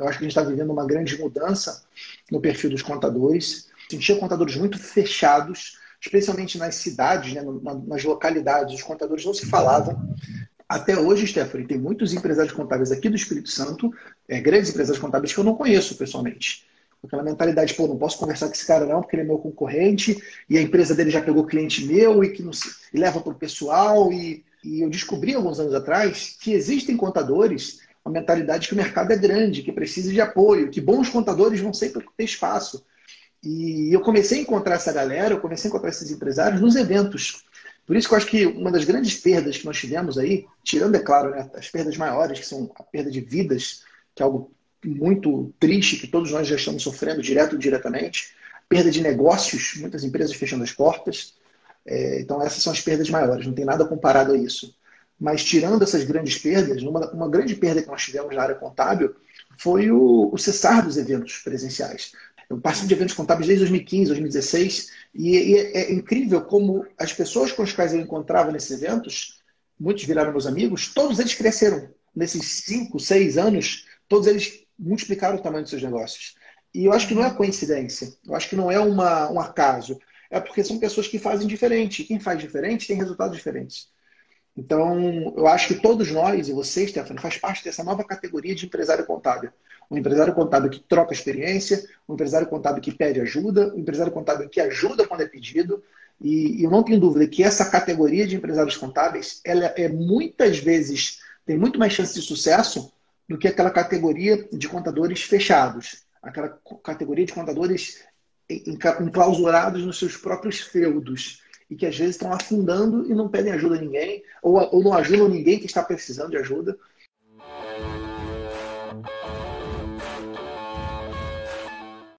Eu acho que a gente está vivendo uma grande mudança no perfil dos contadores. A gente tinha contadores muito fechados, especialmente nas cidades, né, nas localidades, os contadores não se falavam. Até hoje, Stephanie, tem muitos empresários contábeis aqui do Espírito Santo, é, grandes empresários contábeis que eu não conheço pessoalmente. Aquela mentalidade, pô, não posso conversar com esse cara não, porque ele é meu concorrente, e a empresa dele já pegou cliente meu e que não se, e leva para o pessoal. E, e eu descobri alguns anos atrás que existem contadores, uma mentalidade que o mercado é grande, que precisa de apoio, que bons contadores vão sempre ter espaço. E eu comecei a encontrar essa galera, eu comecei a encontrar esses empresários nos eventos. Por isso que eu acho que uma das grandes perdas que nós tivemos aí, tirando, é claro, né, as perdas maiores, que são a perda de vidas, que é algo muito triste, que todos nós já estamos sofrendo direto ou diretamente, perda de negócios, muitas empresas fechando as portas. É, então, essas são as perdas maiores, não tem nada comparado a isso. Mas, tirando essas grandes perdas, uma, uma grande perda que nós tivemos na área contábil foi o, o cessar dos eventos presenciais. Eu participo de eventos contábeis desde 2015, 2016, e, e é incrível como as pessoas com as quais eu encontrava nesses eventos, muitos viraram meus amigos, todos eles cresceram. Nesses cinco, seis anos, todos eles multiplicaram o tamanho dos seus negócios. E eu acho que não é coincidência, eu acho que não é uma, um acaso, é porque são pessoas que fazem diferente. Quem faz diferente tem resultados diferentes. Então, eu acho que todos nós, e você, Stefano, faz parte dessa nova categoria de empresário contábil. Um empresário contábil que troca experiência, um empresário contábil que pede ajuda, um empresário contábil que ajuda quando é pedido. E, eu não tenho dúvida que essa categoria de empresários contábeis, ela é muitas vezes, tem muito mais chance de sucesso do que aquela categoria de contadores fechados. Aquela categoria de contadores enclausurados nos seus próprios feudos e que às vezes estão afundando e não pedem ajuda a ninguém, ou, ou não ajudam ninguém que está precisando de ajuda.